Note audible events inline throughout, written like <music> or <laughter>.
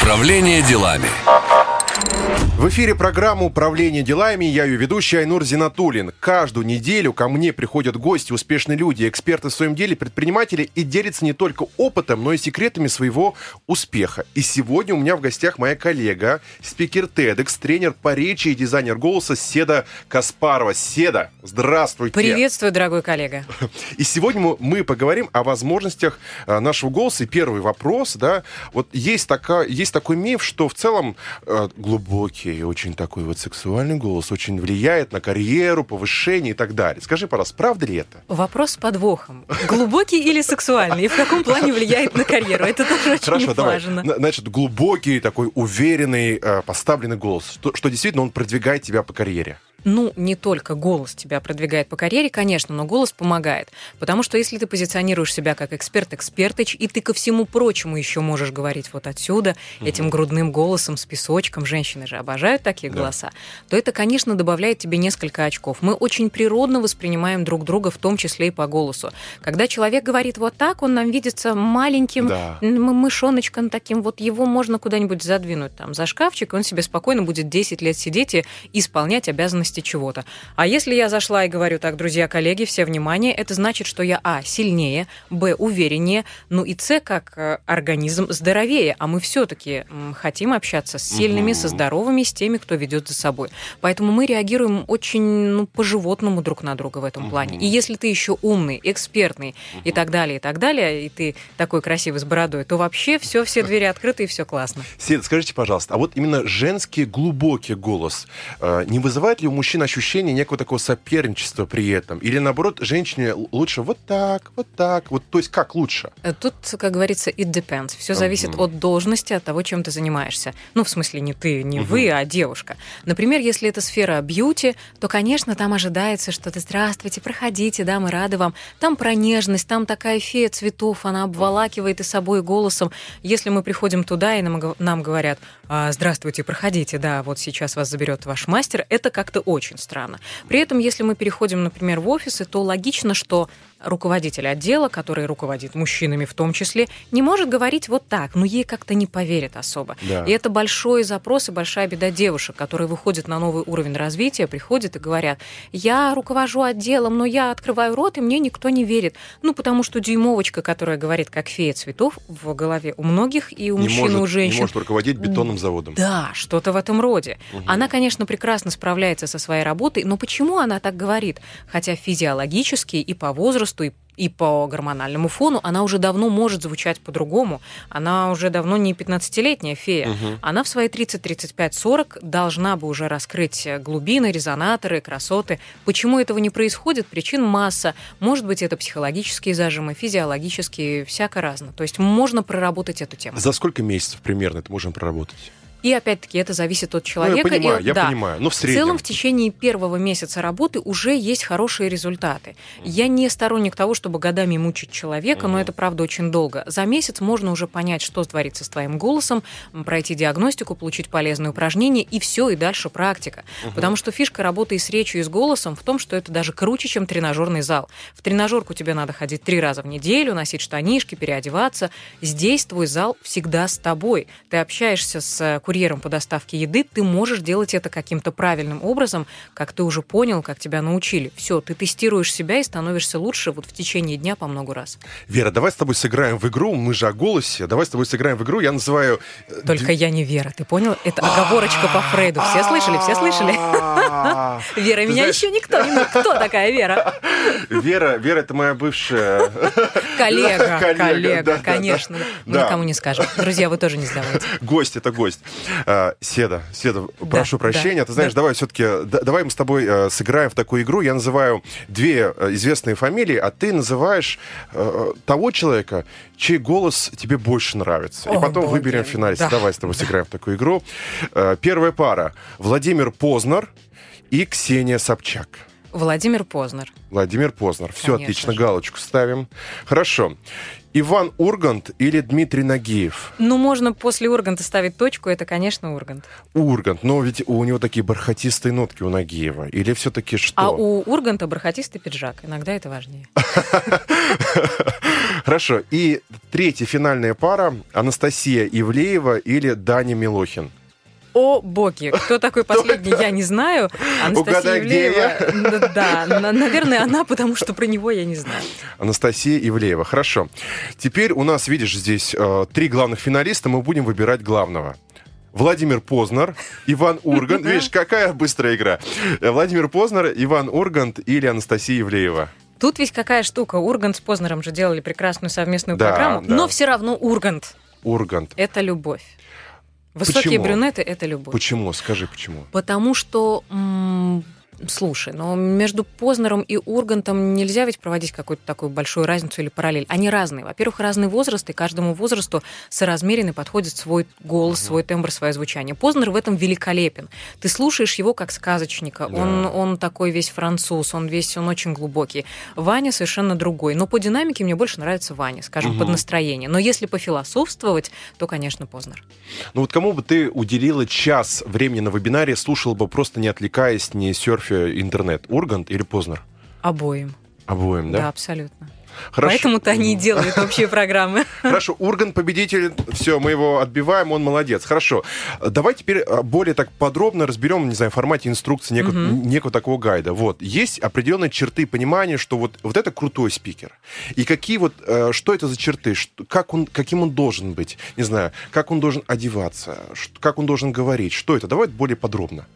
Управление делами. В эфире программа «Управление делами». Я ее ведущий Айнур Зинатулин. Каждую неделю ко мне приходят гости, успешные люди, эксперты в своем деле, предприниматели и делятся не только опытом, но и секретами своего успеха. И сегодня у меня в гостях моя коллега, спикер TEDx, тренер по речи и дизайнер голоса Седа Каспарова. Седа, здравствуйте. Приветствую, дорогой коллега. И сегодня мы поговорим о возможностях э, нашего голоса. И первый вопрос, да, вот есть, такая, есть такой миф, что в целом э, глубокий и очень такой вот сексуальный голос очень влияет на карьеру, повышение и так далее. Скажи, пожалуйста, правда ли это? Вопрос с подвохом. Глубокий или сексуальный? И в каком плане влияет на карьеру? Это тоже очень Хорошо, важно. Давай. Значит, глубокий, такой уверенный, э, поставленный голос. Что, что действительно он продвигает тебя по карьере. Ну, не только голос тебя продвигает по карьере, конечно, но голос помогает. Потому что если ты позиционируешь себя как эксперт-экспертыч, и ты ко всему прочему еще можешь говорить вот отсюда, угу. этим грудным голосом с песочком, женщины же обожают такие да. голоса, то это, конечно, добавляет тебе несколько очков. Мы очень природно воспринимаем друг друга, в том числе и по голосу. Когда человек говорит вот так, он нам видится маленьким да. мышоночком таким, вот его можно куда-нибудь задвинуть там за шкафчик, и он себе спокойно будет 10 лет сидеть и исполнять обязанности ценности чего-то. А если я зашла и говорю так, друзья, коллеги, все внимание, это значит, что я, а, сильнее, б, увереннее, ну и с, как э, организм здоровее. А мы все-таки хотим общаться с сильными, угу. со здоровыми, с теми, кто ведет за собой. Поэтому мы реагируем очень ну, по-животному друг на друга в этом угу. плане. И если ты еще умный, экспертный угу. и так далее, и так далее, и ты такой красивый с бородой, то вообще все, все двери открыты и все классно. Свет, скажите, пожалуйста, а вот именно женский глубокий голос э, не вызывает ли у мужчин ощущение некого такого соперничества при этом? Или наоборот, женщине лучше вот так, вот так? Вот, то есть как лучше? Э, тут, как говорится, it depends. Все зависит uh-huh. от должности, от того, чем ты занимаешься. Ну, в смысле, не ты, не uh-huh. вы, а девушка. Например, если это сфера бьюти, то, конечно, там ожидается что-то «Здравствуйте, проходите, да, мы рады вам». Там про нежность, там такая фея цветов, она обволакивает и собой голосом. Если мы приходим туда, и нам, нам говорят «А, «Здравствуйте, проходите, да, вот сейчас вас заберет ваш мастер», это как-то очень странно. При этом, если мы переходим, например, в офисы, то логично, что руководитель отдела, который руководит мужчинами в том числе, не может говорить вот так, но ей как-то не поверят особо. Да. И это большой запрос и большая беда девушек, которые выходят на новый уровень развития, приходят и говорят, я руковожу отделом, но я открываю рот, и мне никто не верит. Ну, потому что дюймовочка, которая говорит, как фея цветов, в голове у многих и у не мужчин, может, и у женщин. Не может руководить бетонным заводом. Да, что-то в этом роде. Угу. Она, конечно, прекрасно справляется со своей работой, но почему она так говорит? Хотя физиологически и по возрасту возрасту и и по гормональному фону, она уже давно может звучать по-другому. Она уже давно не 15-летняя фея. Угу. Она в свои 30, 35, 40 должна бы уже раскрыть глубины, резонаторы, красоты. Почему этого не происходит? Причин масса. Может быть, это психологические зажимы, физиологические, всяко разно. То есть можно проработать эту тему. За сколько месяцев примерно это можем проработать? И опять-таки это зависит от человека. Ну, я понимаю, и, я да, понимаю. Но в среднем. В целом в течение первого месяца работы уже есть хорошие результаты. Я не сторонник того, чтобы годами мучить человека, но это правда очень долго. За месяц можно уже понять, что творится с твоим голосом, пройти диагностику, получить полезные упражнения и все, и дальше практика. Угу. Потому что фишка работы и с речью, и с голосом в том, что это даже круче, чем тренажерный зал. В тренажерку тебе надо ходить три раза в неделю, носить штанишки, переодеваться. Здесь твой зал всегда с тобой. Ты общаешься с курьером по доставке еды, ты можешь делать это каким-то правильным образом, как ты уже понял, как тебя научили. Все, ты тестируешь себя и становишься лучше вот в течение дня по много раз. Вера, давай с тобой сыграем в игру, мы же о голосе, давай с тобой сыграем в игру, я называю... Э, Только я не Вера, ты понял? Это оговорочка по Фрейду. Все слышали? Все слышали? <laughs> Вера, меня еще никто не Кто такая Вера? Вера, Вера, это моя бывшая... <laughs> <laughs> Коллега, коллега, конечно. Мы никому не скажем. Друзья, вы тоже не сдавайте. Гость, это гость. А, Седа, Седа, да, прошу прощения. Да, Ты знаешь, да. давай все-таки, давай мы с тобой э, сыграем в такую игру. Я называю две э, известные фамилии, а ты называешь э, того человека, чей голос тебе больше нравится. О, И потом боги. выберем финалист. Да. Давай с тобой сыграем в такую игру. Первая пара. Владимир Познер и Ксения Собчак. Владимир Познер. Владимир Познер. Все отлично, же. галочку ставим. Хорошо. Иван Ургант или Дмитрий Нагиев? Ну, можно после Урганта ставить точку, это, конечно, Ургант. Ургант, но ведь у него такие бархатистые нотки у Нагиева. Или все-таки что? А у Урганта бархатистый пиджак. Иногда это важнее. <laughs> Хорошо. И третья финальная пара Анастасия Ивлеева или Даня Милохин. О боги, кто такой последний, я не знаю. Анастасия Ивлеева. Да, наверное, она, потому что про него я не знаю. Анастасия Ивлеева. Хорошо. Теперь у нас, видишь, здесь э, три главных финалиста. Мы будем выбирать главного. Владимир Познер, Иван Ургант. Видишь, какая быстрая игра. Владимир Познер, Иван Ургант или Анастасия Ивлеева. Тут ведь какая штука. Ургант с Познером же делали прекрасную совместную да, программу, да. но все равно Ургант. Ургант. Это любовь. Высокие почему? брюнеты это любовь. Почему? Скажи, почему? Потому что Слушай, но между Познером и Ургантом нельзя ведь проводить какую-то такую большую разницу или параллель. Они разные. Во-первых, разный возраст, и каждому возрасту соразмеренный подходит свой голос, свой тембр, свое звучание. Познер в этом великолепен. Ты слушаешь его как сказочника. Да. Он, он такой весь француз, он весь, он очень глубокий. Ваня совершенно другой. Но по динамике мне больше нравится Ваня, скажем, угу. под настроение. Но если пофилософствовать, то, конечно, Познер. Ну вот кому бы ты уделила час времени на вебинаре, слушала бы просто не отвлекаясь, не серфя кофе интернет? Ургант или Познер? Обоим. Обоим, да? Да, абсолютно. Хорошо. Поэтому-то они и делают общие программы. <laughs> Хорошо, Урган победитель, все, мы его отбиваем, он молодец. Хорошо, давай теперь а, более так подробно разберем, не знаю, в формате инструкции некого, угу. некого такого гайда. Вот, есть определенные черты понимания, что вот, вот это крутой спикер. И какие вот, э, что это за черты, как он, каким он должен быть, не знаю, как он должен одеваться, как он должен говорить, что это? Давай более подробно.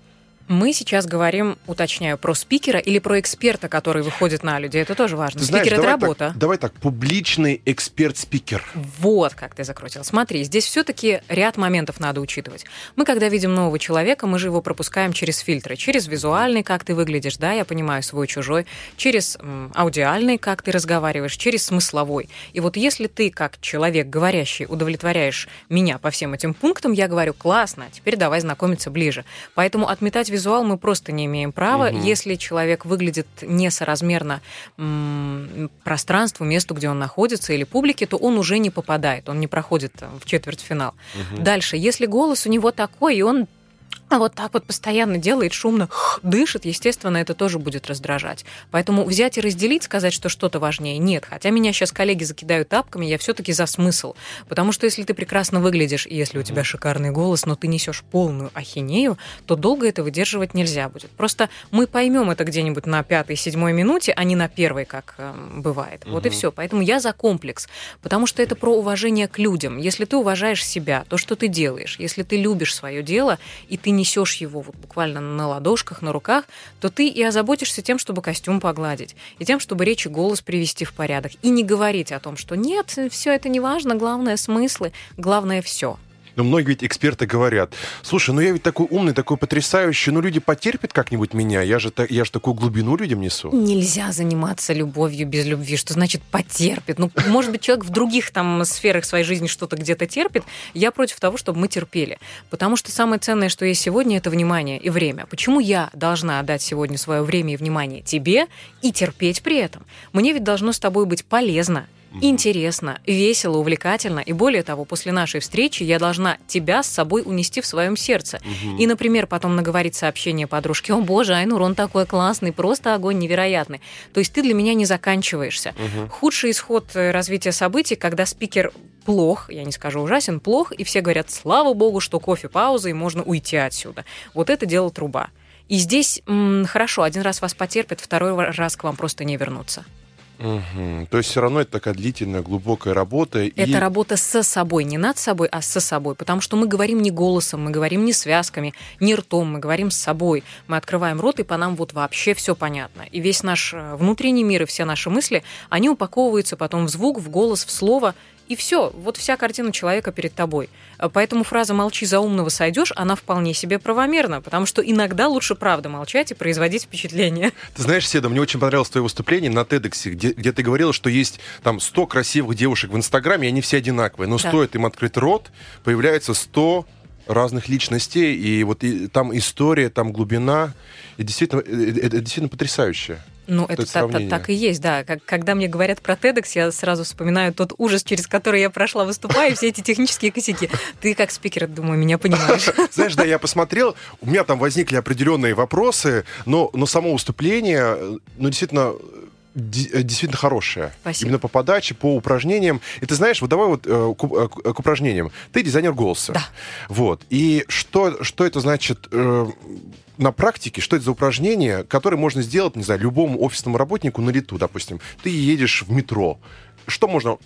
Мы сейчас говорим, уточняю, про спикера или про эксперта, который выходит на люди. Это тоже важно. Ты Спикер знаешь, это работа. Так, давай так, публичный эксперт-спикер. Вот как ты закрутил. Смотри, здесь все-таки ряд моментов надо учитывать. Мы, когда видим нового человека, мы же его пропускаем через фильтры. Через визуальный, как ты выглядишь, да, я понимаю, свой-чужой. Через м, аудиальный, как ты разговариваешь. Через смысловой. И вот если ты, как человек говорящий, удовлетворяешь меня по всем этим пунктам, я говорю, классно, теперь давай знакомиться ближе. Поэтому отметать визуал мы просто не имеем права. Угу. Если человек выглядит несоразмерно м- пространству, месту, где он находится, или публике, то он уже не попадает, он не проходит в четвертьфинал. Угу. Дальше, если голос у него такой, и он а вот так вот постоянно делает, шумно дышит, естественно, это тоже будет раздражать. Поэтому взять и разделить, сказать, что что-то важнее, нет. Хотя меня сейчас коллеги закидают тапками, я все-таки за смысл. Потому что если ты прекрасно выглядишь, и если у тебя шикарный голос, но ты несешь полную ахинею, то долго это выдерживать нельзя будет. Просто мы поймем это где-нибудь на пятой, седьмой минуте, а не на первой, как э, бывает. Вот и все. Поэтому я за комплекс. Потому что это про уважение к людям. Если ты уважаешь себя, то, что ты делаешь, если ты любишь свое дело, и ты не несешь его вот буквально на ладошках, на руках, то ты и озаботишься тем, чтобы костюм погладить, и тем, чтобы речь и голос привести в порядок, и не говорить о том, что нет, все это не важно, главное смыслы, главное все. Но многие ведь эксперты говорят, слушай, ну я ведь такой умный, такой потрясающий, ну люди потерпят как-нибудь меня, я же, я же такую глубину людям несу. Нельзя заниматься любовью без любви, что значит потерпит? Ну, может быть, человек в других там сферах своей жизни что-то где-то терпит, я против того, чтобы мы терпели. Потому что самое ценное, что есть сегодня, это внимание и время. Почему я должна отдать сегодня свое время и внимание тебе и терпеть при этом? Мне ведь должно с тобой быть полезно, интересно, весело, увлекательно. И более того, после нашей встречи я должна тебя с собой унести в своем сердце. Угу. И, например, потом наговорить сообщение подружке, о боже, Айнур, он такой классный, просто огонь невероятный. То есть ты для меня не заканчиваешься. Угу. Худший исход э, развития событий, когда спикер плох, я не скажу ужасен, плох, и все говорят, слава богу, что кофе пауза, и можно уйти отсюда. Вот это дело труба. И здесь м, хорошо, один раз вас потерпят, второй раз к вам просто не вернуться. Угу. То есть все равно это такая длительная, глубокая работа. Это и... работа со собой, не над собой, а со собой. Потому что мы говорим не голосом, мы говорим не связками, не ртом, мы говорим с собой. Мы открываем рот, и по нам вот вообще все понятно. И весь наш э, внутренний мир и все наши мысли, они упаковываются потом в звук, в голос, в слово, и все, вот вся картина человека перед тобой. Э, поэтому фраза «молчи за умного сойдешь», она вполне себе правомерна, потому что иногда лучше правда молчать и производить впечатление. Ты знаешь, Седа, мне очень понравилось твое выступление на TEDx, где, где ты говорила, что есть там 100 красивых девушек в Инстаграме, и они все одинаковые, но да. стоит им открыть рот, появляется 100 разных личностей, и вот и, там история, там глубина, и действительно, это, э, это действительно потрясающе. Ну, это, это так, так и есть, да. Как, когда мне говорят про TEDx, я сразу вспоминаю тот ужас, через который я прошла, выступая, все эти технические косяки. Ты как спикер, думаю, меня понимаешь. <laughs> Знаешь, да, я посмотрел, у меня там возникли определенные вопросы, но, но само выступление, ну, действительно, действительно хорошая. Спасибо. Именно по подаче, по упражнениям. И ты знаешь, вот давай вот к, к упражнениям. Ты дизайнер голоса. Да. Вот. И что, что это значит на практике, что это за упражнение, которое можно сделать, не знаю, любому офисному работнику на лету, допустим. Ты едешь в метро, что можно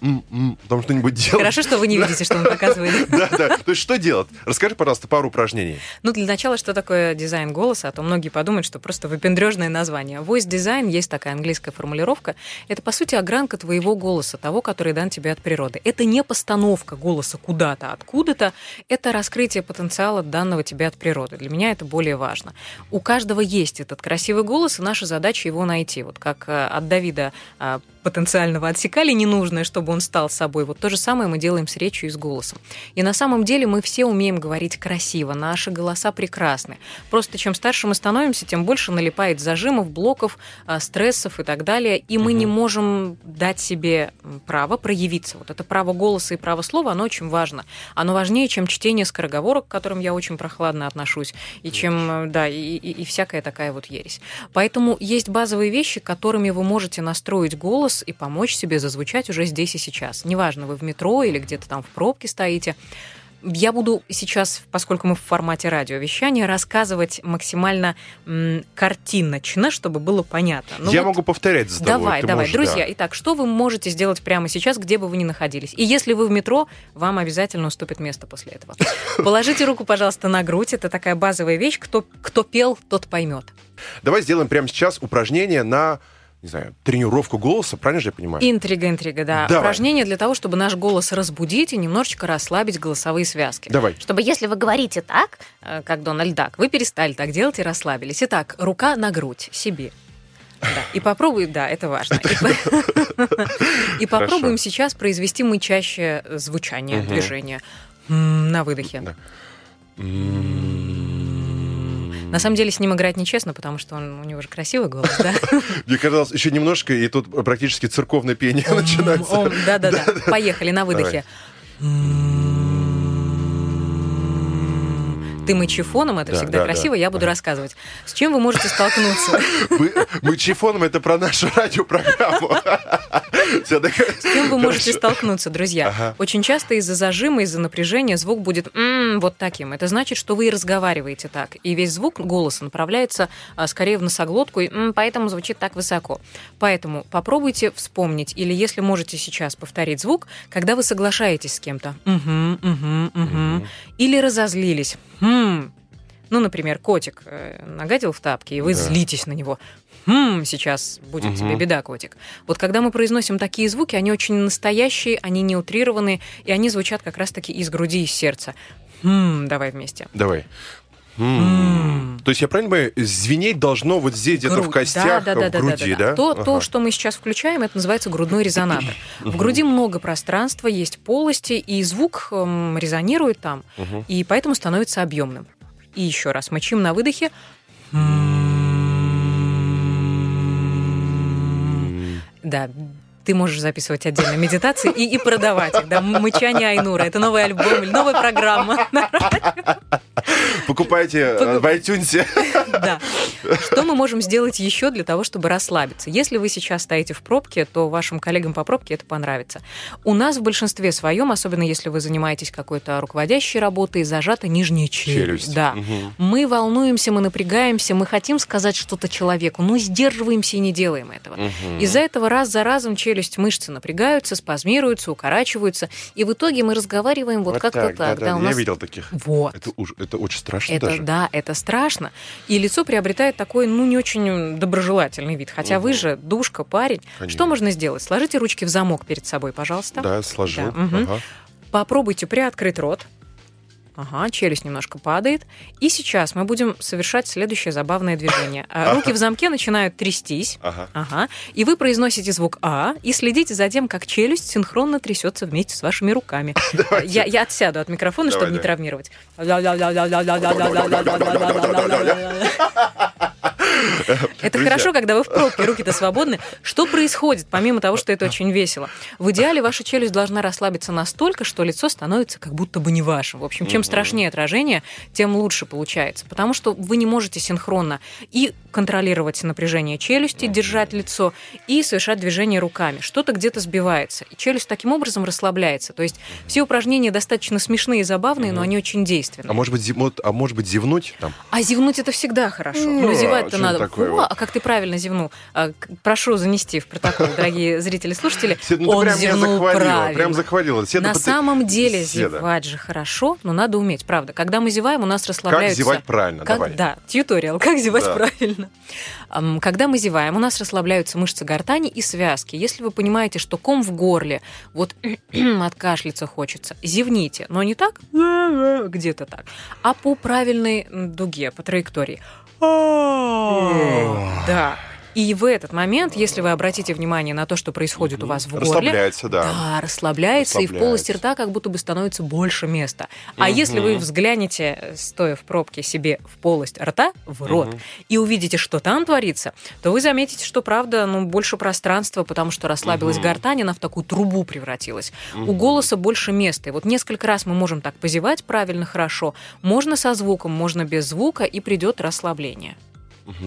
там что-нибудь делать? Хорошо, что вы не видите, что он показывает. <laughs> Да, да. То есть что делать? Расскажи, пожалуйста, пару упражнений. Ну, для начала, что такое дизайн голоса, а то многие подумают, что просто выпендрежное название. Voice design, есть такая английская формулировка, это, по сути, огранка твоего голоса, того, который дан тебе от природы. Это не постановка голоса куда-то, откуда-то, это раскрытие потенциала данного тебе от природы. Для меня это более важно. У каждого есть этот красивый голос, и наша задача его найти. Вот как э, от Давида а, потенциального отсекали ненужное, чтобы он стал собой. Вот то же самое мы делаем с речью и с голосом. И на самом деле мы все умеем говорить красиво, наши голоса прекрасны. Просто чем старше мы становимся, тем больше налипает зажимов, блоков, а, стрессов и так далее, и мы угу. не можем дать себе право проявиться. Вот это право голоса и право слова, оно очень важно. Оно важнее, чем чтение скороговорок, к которым я очень прохладно отношусь, и чем, да, и, и, и всякая такая вот ересь. Поэтому есть базовые вещи, которыми вы можете настроить голос и помочь себе зазвучать уже здесь и сейчас. Неважно, вы в метро или где-то там в пробке стоите. Я буду сейчас, поскольку мы в формате радиовещания, рассказывать максимально м, картиночно, чтобы было понятно. Ну Я вот могу повторять за тобой. Давай, Ты давай. Можешь, Друзья, да. итак, что вы можете сделать прямо сейчас, где бы вы ни находились? И если вы в метро, вам обязательно уступит место после этого. <laughs> Положите руку, пожалуйста, на грудь. Это такая базовая вещь. Кто, кто пел, тот поймет. Давай сделаем прямо сейчас упражнение на не знаю, тренировку голоса, правильно же я понимаю? Интрига, интрига, да. Давай. Упражнение для того, чтобы наш голос разбудить и немножечко расслабить голосовые связки. Давай. Чтобы если вы говорите так, э, как Дональд Дак, вы перестали так делать и расслабились. Итак, рука на грудь себе. Да. И попробуй, да, это важно. <laughs> И <laughs> попробуем сейчас произвести мычащее звучание, движение на выдохе. На самом деле с ним играть нечестно, потому что он, у него же красивый голос, да? <laughs> Мне казалось, еще немножко, и тут практически церковное пение <laughs> начинается. Да-да-да. <laughs> Поехали на выдохе. Ты мычефоном, это да, всегда да, красиво, да. я буду рассказывать. С чем вы можете столкнуться? <laughs> Мычефоном это про нашу радиопрограмму. <laughs> С чем вы можете столкнуться, друзья? Очень часто из-за зажима, из-за напряжения звук будет вот таким. Это значит, что вы и разговариваете так. И весь звук голоса направляется а, скорее в носоглотку, и поэтому звучит так высоко. Поэтому попробуйте вспомнить, или если можете сейчас повторить звук, когда вы соглашаетесь с кем-то. Или разозлились. Хм. Ну, например, котик э, нагадил в тапки, и вы да. злитесь на него. Хм, сейчас будет угу. тебе беда, котик. Вот когда мы произносим такие звуки, они очень настоящие, они не утрированы, и они звучат как раз-таки из груди, из сердца. Хм, давай вместе. Давай. То есть я правильно понимаю, звенеть должно вот здесь где-то в костях, да, да, да, в груди, да? То, то, что мы сейчас включаем, это называется грудной резонатор. В груди много пространства, есть полости, и звук эм, резонирует там, и поэтому становится объемным. И еще раз мочим на выдохе. Да, ты можешь записывать отдельно медитации и, и продавать их. Да, мычание Айнура. Это новый альбом или новая программа. Покупайте э, в iTunes. Да. Что мы можем сделать еще для того, чтобы расслабиться? Если вы сейчас стоите в пробке, то вашим коллегам по пробке это понравится. У нас в большинстве своем, особенно если вы занимаетесь какой-то руководящей работой, зажата нижняя челюсть. челюсть. Да. Угу. Мы волнуемся, мы напрягаемся, мы хотим сказать что-то человеку, но сдерживаемся и не делаем этого. Угу. Из-за этого раз за разом челюсть челюсть, мышцы напрягаются, спазмируются, укорачиваются, и в итоге мы разговариваем вот, вот как-то так. так да, да, у нас... Я видел таких. Вот. Это, это очень страшно это, даже. Да, это страшно. И лицо приобретает такой, ну, не очень доброжелательный вид. Хотя угу. вы же душка, парень. Конечно. Что можно сделать? Сложите ручки в замок перед собой, пожалуйста. Да, сложу. Да. Угу. Ага. Попробуйте приоткрыть рот. Ага, челюсть немножко падает. И сейчас мы будем совершать следующее забавное движение. А, руки в замке начинают трястись. Ага. ага. И вы произносите звук А и следите за тем, как челюсть синхронно трясется вместе с вашими руками. <laughs> Я, я отсяду от микрофона, Давай, чтобы да. не травмировать. Это хорошо, когда вы в пробке, руки-то свободны. Что происходит, помимо того, что это очень весело? В идеале ваша челюсть должна расслабиться настолько, что лицо становится как будто бы не вашим. В общем, чем страшнее отражение, тем лучше получается. Потому что вы не можете синхронно и контролировать напряжение челюсти, держать лицо, и совершать движение руками. Что-то где-то сбивается. И челюсть таким образом расслабляется. То есть все упражнения достаточно смешные и забавные, но они очень действенны. А может быть, зевнуть, а может быть зевнуть там? А зевнуть это всегда хорошо. Ну, зевать-то надо. такое О, вот? а как ты правильно зевнул? А, Прошу занести в протокол, дорогие <laughs> зрители, слушатели. Седа, ну Он прям зевнул правильно. прям захвалила. Седа, На ты- самом деле Седа. зевать же хорошо, но надо уметь, правда. Когда мы зеваем, у нас Как расслабляются... зевать правильно? Как- Давай. Да, тьюториал, как зевать Да. правильно. Когда мы зеваем, у нас расслабляются мышцы гортани и связки. Если вы понимаете, что ком в горле, вот <clears throat> откашляться хочется, зевните, но не так, <clears throat> где-то так, а по правильной дуге, по траектории. Да. И в этот момент, если вы обратите внимание на то, что происходит у вас в горле, Расслабляется, да. да, расслабляется, и в полости рта как будто бы становится больше места. А если вы взглянете, э, стоя в пробке себе в полость рта, в рот, и увидите, что там творится, то вы заметите, что, правда, ну, больше пространства, потому что расслабилась гортань, она в такую трубу превратилась. У голоса больше места. И вот несколько раз мы можем так позевать правильно, хорошо. Можно со звуком, можно без звука, и придет расслабление.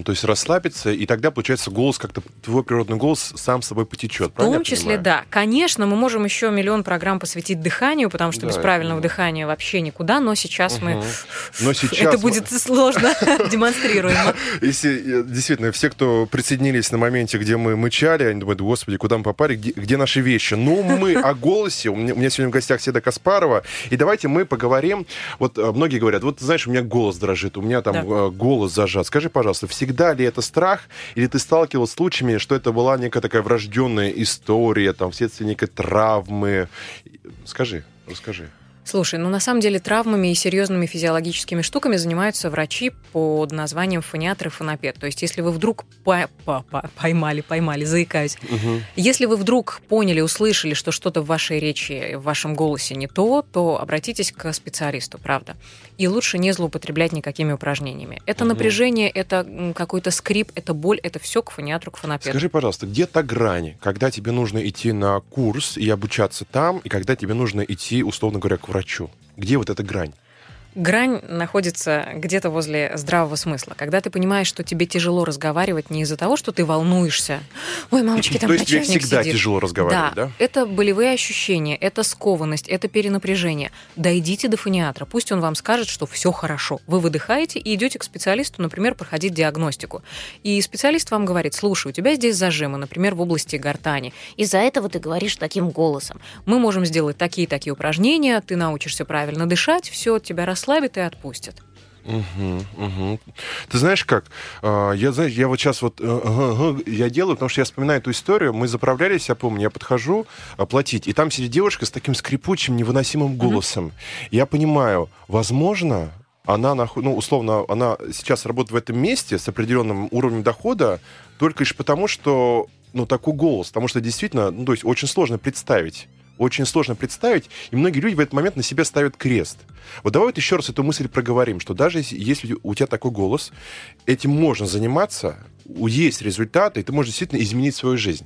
То есть расслабиться, и тогда, получается, голос как-то, твой природный голос сам собой потечет. В том числе, да. Конечно, мы можем еще миллион программ посвятить дыханию, потому что Да, без правильного дыхания вообще никуда, но сейчас мы... Мгм. <laughs> Но сейчас Это мы- будет сложно <laughs> демонстрируемо. <laughs> Если э, действительно все, кто присоединились на моменте, где мы мычали, они думают, господи, куда мы попали, где, где наши вещи? Ну, мы о голосе. У меня, у меня сегодня в гостях Седа Каспарова. И давайте мы поговорим. Вот э, многие говорят, вот знаешь, у меня голос дрожит, у меня там Да. э, голос зажат. Скажи, пожалуйста, всегда ли это страх, или ты сталкивалась с случаями, что это была некая такая врожденная история, там, вследствие некой травмы? Скажи, расскажи. Слушай, ну на самом деле травмами и серьезными физиологическими штуками занимаются врачи под названием фониатр и фонопед. То есть если вы вдруг по- по- по- поймали, поймали, заикаюсь, Мгм. если вы вдруг поняли, услышали, что что-то в вашей речи, в вашем голосе не то, то обратитесь к специалисту, правда. И лучше не злоупотреблять никакими упражнениями. Это Мгм. напряжение, это какой-то скрип, это боль, это все к фониатру, к фонопеду. Скажи, пожалуйста, где та грань, когда тебе нужно идти на курс и обучаться там, и когда тебе нужно идти, условно говоря, к врачу? Где вот эта грань? Грань находится где-то возле здравого смысла. Когда ты понимаешь, что тебе тяжело разговаривать не из-за того, что ты волнуешься. Ой, мамочки, там То есть тебе всегда сидит». тяжело разговаривать, да? это болевые ощущения, это скованность, это перенапряжение. Дойдите до фониатра, пусть он вам скажет, что все хорошо. Вы выдыхаете и идете к специалисту, например, проходить диагностику. И специалист вам говорит, слушай, у тебя здесь зажимы, например, в области гортани. Из-за этого ты говоришь таким голосом. Мы можем сделать такие-такие упражнения, ты научишься правильно дышать, все, тебя расслабит и отпустит. Мгм, мгм. Ты знаешь как? А, Я, знаешь, я вот сейчас вот э, я делаю, потому что я вспоминаю эту историю. Мы заправлялись, я помню, я подхожу оплатить, и там сидит девушка с таким скрипучим, невыносимым голосом. Я понимаю, возможно, она, ну, условно, она сейчас работает в этом месте с определенным уровнем дохода только лишь потому, что, ну, такой голос. Потому что действительно, ну, то есть очень сложно представить. Очень сложно представить, и многие люди в этот момент на себя ставят крест. Вот давай вот еще раз эту мысль проговорим, что даже если, у тебя такой голос, этим можно заниматься, есть результаты, и ты можешь действительно изменить свою жизнь.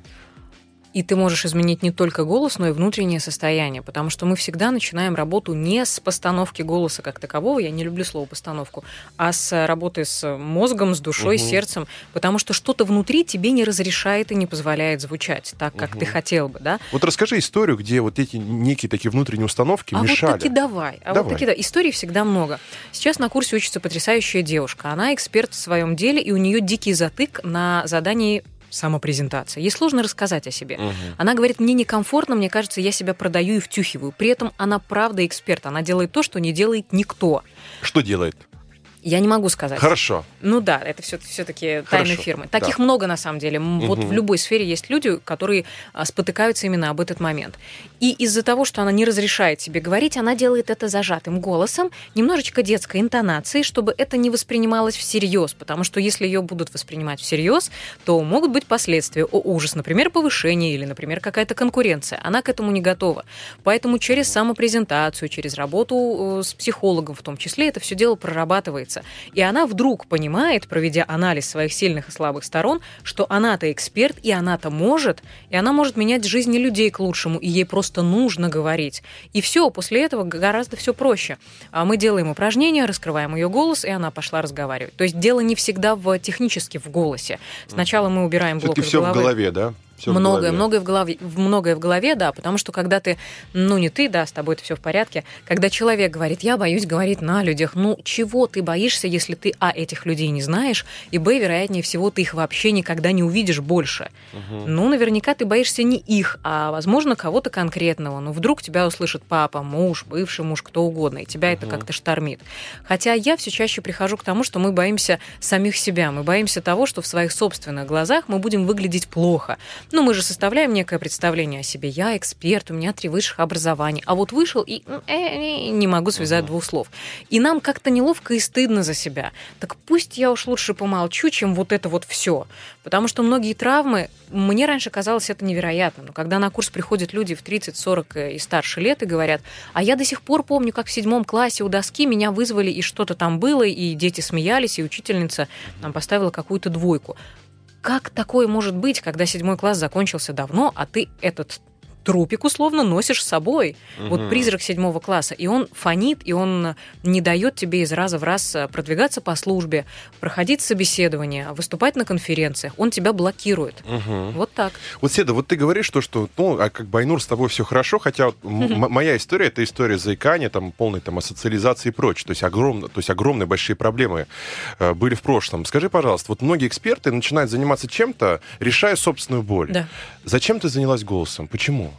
И ты можешь изменить не только голос, но и внутреннее состояние, потому что мы всегда начинаем работу не с постановки голоса как такового, я не люблю слово постановку, а с работы с мозгом, с душой, Мгм. сердцем, потому что что-то внутри тебе не разрешает и не позволяет звучать так, как ты Мгм. хотел бы, да? Вот расскажи историю, где вот эти некие такие внутренние установки А мешали. вот таки давай. А Давай. вот таки да. Историй всегда много. Сейчас на курсе учится потрясающая девушка. Она эксперт в своем деле, и у нее дикий затык на задании самопрезентации. Ей сложно рассказать о себе. Мгм. Она говорит, мне некомфортно, мне кажется, я себя продаю и втюхиваю. При этом она правда эксперт, она делает то, что не делает никто. Что делает? Я не могу сказать. Хорошо. Ну да, это все, все-таки тайны фирмы. да. Таких много на самом деле. М, Вот в любой сфере есть люди, которые а, спотыкаются именно об этот момент. И из-за того, что она не разрешает себе говорить, она делает это зажатым голосом, немножечко детской интонацией, чтобы это не воспринималось всерьез. Потому что если ее будут воспринимать всерьез, то могут быть последствия. О, ужас, например, повышение или, например, какая-то конкуренция. Она к этому не готова. Поэтому через самопрезентацию, через работу э, с психологом в том числе, это все дело прорабатывается. Находится. И она вдруг понимает, проведя анализ своих сильных и слабых сторон, что она-то эксперт, и она-то может, и она может менять жизни людей к лучшему, и ей просто нужно говорить. И все, после этого гораздо все проще. А мы делаем упражнения, раскрываем ее голос, и она пошла разговаривать. То есть дело не всегда в технически в голосе. Сначала мы убираем блок из головы. все в голове, да? Все многое, в многое в голове, многое в голове, да, потому что когда ты, ну не ты, да, с тобой это все в порядке, когда человек говорит, я боюсь говорить на людях, ну чего ты боишься, если ты а этих людей не знаешь, и б вероятнее всего ты их вообще никогда не увидишь больше. Угу. Ну наверняка ты боишься не их, а возможно кого-то конкретного. Ну вдруг тебя услышит папа, муж, бывший муж, кто угодно, и тебя угу. это как-то штормит. Хотя я все чаще прихожу к тому, что мы боимся самих себя, мы боимся того, что в своих собственных глазах мы будем выглядеть плохо. Ну, мы же составляем некое представление о себе. Я эксперт, у меня три высших образования. А вот вышел и э, э, не могу связать двух слов. И нам как-то неловко и стыдно за себя. Так пусть я уж лучше помолчу, чем вот это вот все. Потому что многие травмы, мне раньше казалось это невероятным. Но когда на курс приходят люди в 30, 40 и старше лет и говорят, а я до сих пор помню, как в седьмом классе у доски меня вызвали, и что-то там было, и дети смеялись, и учительница нам поставила какую-то двойку. Как такое может быть, когда седьмой класс закончился давно, а ты этот трупик условно носишь с собой. Угу. Вот призрак седьмого класса. И он фонит, и он не дает тебе из раза в раз э, продвигаться по службе, проходить собеседование, выступать на конференциях. Он тебя блокирует. Угу. Вот так. Вот, Седа, вот ты говоришь, что, что ну, а как Байнур с тобой все хорошо, хотя вот моя история это история заикания, там, полной там, асоциализации и прочее. То есть, огромно, то есть огромные большие проблемы э, были в прошлом. Скажи, пожалуйста, вот многие эксперты начинают заниматься чем-то, решая собственную боль. Да. Зачем ты занялась голосом? Почему?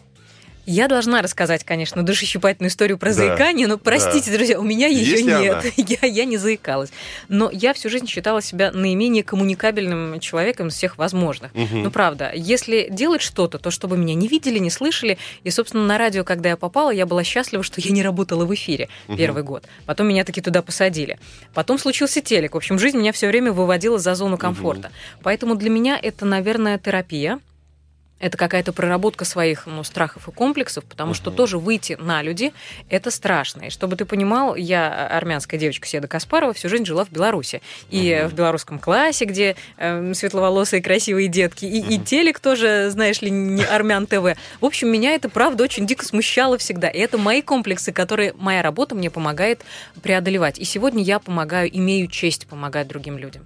Я должна рассказать, конечно, душещипательную историю про да. заикание, но простите, да. друзья, у меня ее Есть нет. <laughs> Я, я не заикалась. Но я всю жизнь считала себя наименее коммуникабельным человеком из всех возможных. Угу. Ну, правда, если делать что-то, то чтобы меня не видели, не слышали. И, собственно, на радио, когда я попала, я была счастлива, что я не работала в эфире угу. первый год. Потом меня таки туда посадили. Потом случился телек. В общем, жизнь меня все время выводила за зону комфорта. Угу. Поэтому для меня это, наверное, терапия это какая-то проработка своих ну, страхов и комплексов, потому угу. что тоже выйти на люди – это страшно. И чтобы ты понимал, я, армянская девочка Седа Каспарова, всю жизнь жила в Беларуси. И угу. в белорусском классе, где э, светловолосые красивые детки, и, угу. и телек тоже, знаешь ли, не армян ТВ. В общем, меня это, правда, очень дико смущало всегда. И это мои комплексы, которые моя работа мне помогает преодолевать. И сегодня я помогаю, имею честь помогать другим людям.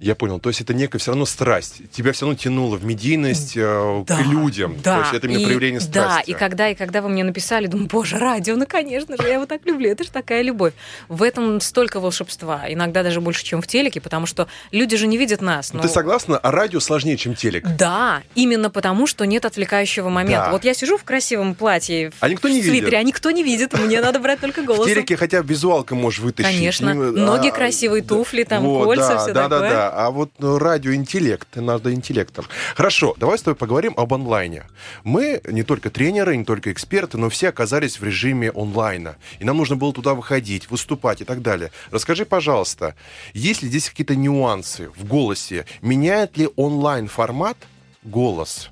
Я понял. То есть это некая все равно страсть. Тебя все равно тянуло в медийность, э, да, к людям. Да. То есть это именно и, проявление страсти. Да, и когда, и когда вы мне написали, думаю, боже, радио, ну, конечно же, я его так люблю, это же такая любовь. В этом столько волшебства, иногда даже больше, чем в телеке, потому что люди же не видят нас. Но... Ты согласна? А радио сложнее, чем телек? Да, именно потому, что нет отвлекающего момента. Да. Вот я сижу в красивом платье, а никто не в свитере, видит. а никто не видит, мне надо брать только голос. В телеке хотя бы визуалка можешь вытащить. Конечно, ноги а, красивые, туфли, там, кольца, все такое. А вот ну, радиоинтеллект, надо интеллектом. Хорошо, давай с тобой поговорим об онлайне. Мы не только тренеры, не только эксперты, но все оказались в режиме онлайна. И нам нужно было туда выходить, выступать и так далее. Расскажи, пожалуйста, есть ли здесь какие-то нюансы в голосе? Меняет ли онлайн-формат голос?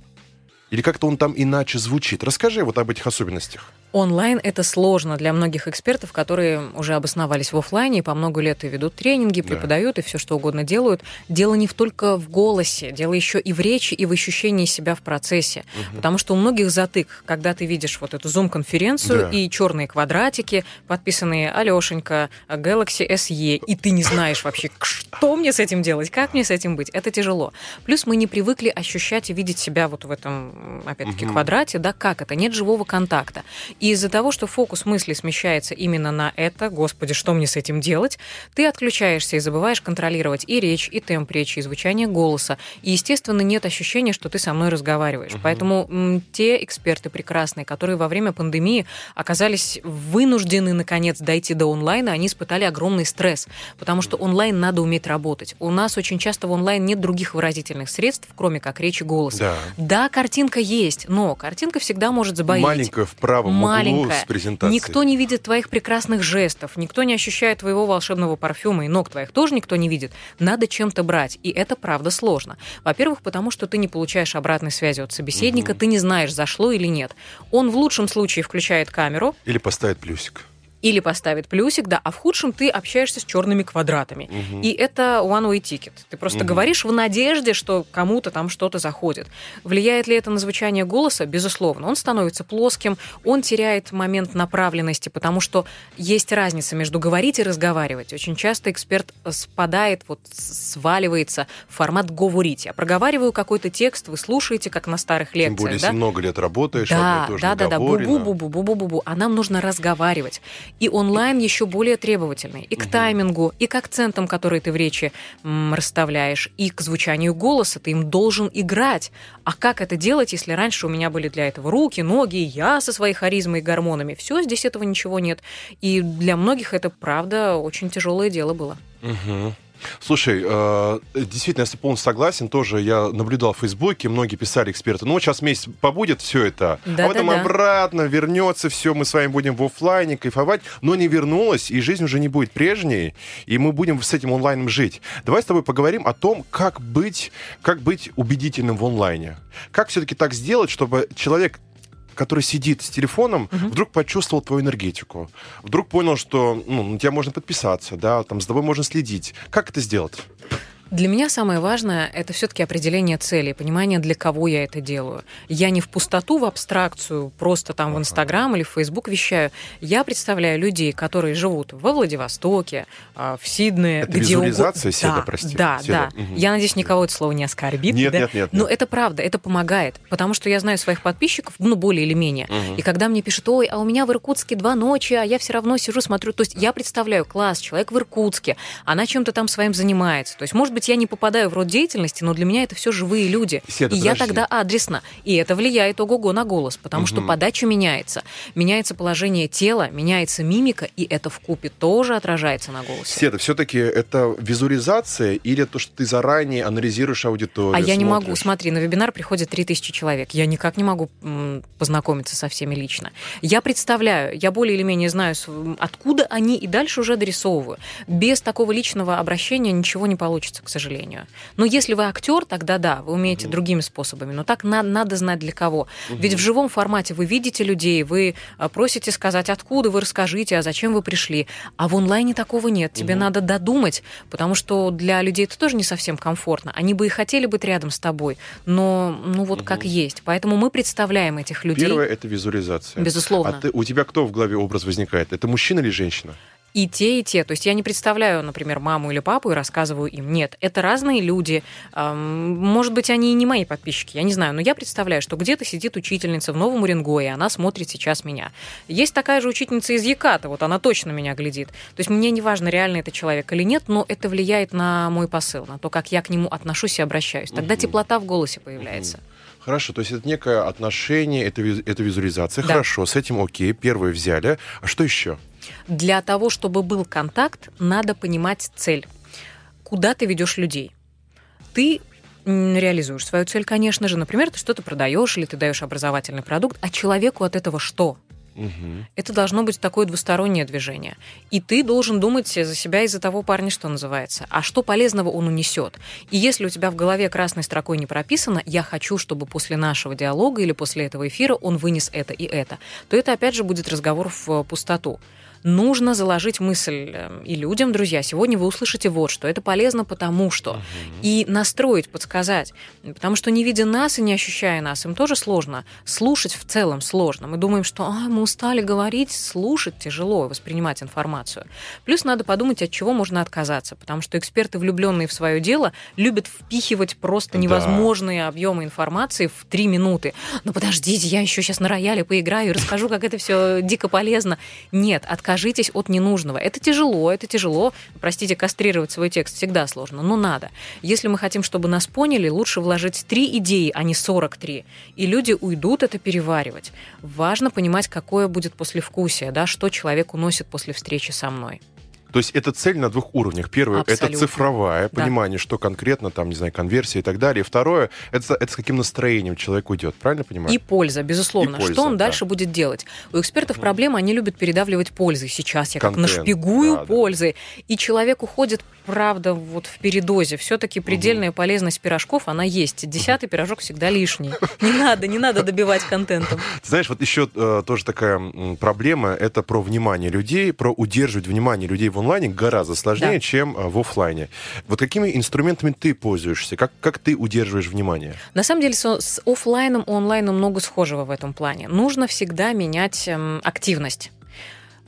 Или как-то он там иначе звучит? Расскажи вот об этих особенностях. Онлайн это сложно для многих экспертов, которые уже обосновались в офлайне и по много лет и ведут тренинги, преподают да. и все что угодно делают. Дело не только в голосе, дело еще и в речи, и в ощущении себя в процессе. Угу. Потому что у многих затык, когда ты видишь вот эту зум-конференцию да. и черные квадратики, подписанные Алешенька, Galaxy SE, и ты не знаешь вообще, что мне с этим делать, как мне с этим быть. Это тяжело. Плюс мы не привыкли ощущать и видеть себя вот в этом, опять-таки, угу. квадрате, да, как это? Нет живого контакта. И из-за того, что фокус мысли смещается именно на это, господи, что мне с этим делать, ты отключаешься и забываешь контролировать и речь, и темп речи, и звучание голоса. И, естественно, нет ощущения, что ты со мной разговариваешь. Угу. Поэтому м, те эксперты прекрасные, которые во время пандемии оказались вынуждены, наконец, дойти до онлайна, они испытали огромный стресс, потому что онлайн надо уметь работать. У нас очень часто в онлайн нет других выразительных средств, кроме как речи голоса. Да, да картинка есть, но картинка всегда может забоить. Маленькая в правом маленькая. Никто не видит твоих прекрасных жестов, никто не ощущает твоего волшебного парфюма, и ног твоих тоже никто не видит. Надо чем-то брать, и это правда сложно. Во-первых, потому что ты не получаешь обратной связи от собеседника, угу. ты не знаешь, зашло или нет. Он в лучшем случае включает камеру. Или поставит плюсик или поставит плюсик, да, а в худшем ты общаешься с черными квадратами. Угу. И это one-way ticket. Ты просто угу. говоришь в надежде, что кому-то там что-то заходит. Влияет ли это на звучание голоса? Безусловно. Он становится плоским, он теряет момент направленности, потому что есть разница между говорить и разговаривать. Очень часто эксперт спадает, вот сваливается в формат говорить. Я проговариваю какой-то текст, вы слушаете, как на старых лекциях. Тем более, да? если много лет работаешь, да, да, да, да, бу-бу-бу-бу-бу-бу-бу. А нам нужно разговаривать. И онлайн еще более требовательный. И к угу. таймингу, и к акцентам, которые ты в речи м, расставляешь, и к звучанию голоса. Ты им должен играть. А как это делать, если раньше у меня были для этого руки, ноги, я со своей харизмой и гормонами? Все, здесь этого ничего нет. И для многих это, правда, очень тяжелое дело было. Угу. Слушай, э, действительно, я полностью согласен. Тоже я наблюдал в Фейсбуке, многие писали эксперты. Ну, вот сейчас месяц побудет все это, да, а потом да, обратно вернется все, мы с вами будем в офлайне кайфовать. Но не вернулась, и жизнь уже не будет прежней, и мы будем с этим онлайном жить. Давай с тобой поговорим о том, как быть, как быть убедительным в онлайне. Как все-таки так сделать, чтобы человек который сидит с телефоном, угу. вдруг почувствовал твою энергетику, вдруг понял, что ну, на тебя можно подписаться, да, там, с тобой можно следить. Как это сделать? Для меня самое важное – это все-таки определение цели, понимание, для кого я это делаю. Я не в пустоту, в абстракцию, просто там в Инстаграм или в Фейсбук вещаю. Я представляю людей, которые живут во Владивостоке, а, в Сиднее, это где визуализация угодно. седа, да, прости. Да, седа. да. Угу. Я надеюсь, никого это слово не оскорбит. Нет, да? нет, нет, нет. Но это правда, это помогает, потому что я знаю своих подписчиков, ну, более или менее. Угу. И когда мне пишут, ой, а у меня в Иркутске два ночи, а я все равно сижу, смотрю. То есть я представляю, класс, человек в Иркутске, она чем-то там своим занимается. То есть, может быть, я не попадаю в род деятельности, но для меня это все живые люди. Седа, и подожди. я тогда адресно. И это влияет ого-го на голос, потому угу. что подача меняется. Меняется положение тела, меняется мимика, и это в купе тоже отражается на голосе. Седа, все-таки это визуализация или то, что ты заранее анализируешь аудиторию? А я не могу. Смотри, на вебинар приходит 3000 человек. Я никак не могу познакомиться со всеми лично. Я представляю, я более или менее знаю, откуда они, и дальше уже дорисовываю. Без такого личного обращения ничего не получится, к сожалению. Но если вы актер, тогда да, вы умеете угу. другими способами. Но так на, надо знать для кого. Угу. Ведь в живом формате вы видите людей, вы а, просите сказать, откуда вы расскажите, а зачем вы пришли. А в онлайне такого нет. Тебе угу. надо додумать, потому что для людей это тоже не совсем комфортно. Они бы и хотели быть рядом с тобой, но ну вот угу. как есть. Поэтому мы представляем этих людей. Первое это визуализация. Безусловно. А ты, у тебя кто в голове образ возникает? Это мужчина или женщина? И те, и те. То есть я не представляю, например, маму или папу и рассказываю им. Нет, это разные люди. Может быть, они и не мои подписчики, я не знаю. Но я представляю, что где-то сидит учительница в Новом Уренгое, и она смотрит сейчас меня. Есть такая же учительница из Яката, вот она точно меня глядит. То есть мне не важно, реально это человек или нет, но это влияет на мой посыл, на то, как я к нему отношусь и обращаюсь. Тогда угу. теплота в голосе появляется. Угу. Хорошо, то есть это некое отношение, это, это визуализация. Да. Хорошо, с этим окей, первое взяли. А что еще? Для того, чтобы был контакт, надо понимать цель. Куда ты ведешь людей? Ты реализуешь свою цель, конечно же. Например, ты что-то продаешь или ты даешь образовательный продукт, а человеку от этого что? Угу. Это должно быть такое двустороннее движение. И ты должен думать за себя и за того парня, что называется. А что полезного он унесет? И если у тебя в голове красной строкой не прописано, я хочу, чтобы после нашего диалога или после этого эфира он вынес это и это, то это опять же будет разговор в пустоту нужно заложить мысль эм, и людям, друзья, сегодня вы услышите вот что, это полезно потому что, угу. и настроить, подсказать, потому что не видя нас и не ощущая нас, им тоже сложно, слушать в целом сложно. Мы думаем, что а, мы устали говорить, слушать тяжело, воспринимать информацию. Плюс надо подумать, от чего можно отказаться, потому что эксперты, влюбленные в свое дело, любят впихивать просто невозможные да. объемы информации в три минуты. Но подождите, я еще сейчас на рояле поиграю и расскажу, как это все дико полезно. Нет, отказаться откажитесь от ненужного. Это тяжело, это тяжело. Простите, кастрировать свой текст всегда сложно, но надо. Если мы хотим, чтобы нас поняли, лучше вложить три идеи, а не 43. И люди уйдут это переваривать. Важно понимать, какое будет послевкусие, да, что человек уносит после встречи со мной. То есть это цель на двух уровнях. Первое, это цифровая, да. понимание, что конкретно там, не знаю, конверсия и так далее. Второе, это, это с каким настроением человек уйдет, правильно понимаю? И польза, безусловно. И польза, что он да. дальше будет делать? У экспертов проблема, они любят передавливать пользы. Сейчас я Контент, как нашпигую да, пользы. Да. И человек уходит правда, вот в передозе. Все-таки предельная угу. полезность пирожков, она есть. Десятый пирожок всегда лишний. Не надо, не надо добивать контентом. <laughs> Знаешь, вот еще э, тоже такая проблема, это про внимание людей, про удерживать внимание людей в онлайне гораздо сложнее, да. чем э, в офлайне. Вот какими инструментами ты пользуешься? Как, как ты удерживаешь внимание? На самом деле с, с офлайном и онлайном много схожего в этом плане. Нужно всегда менять эм, активность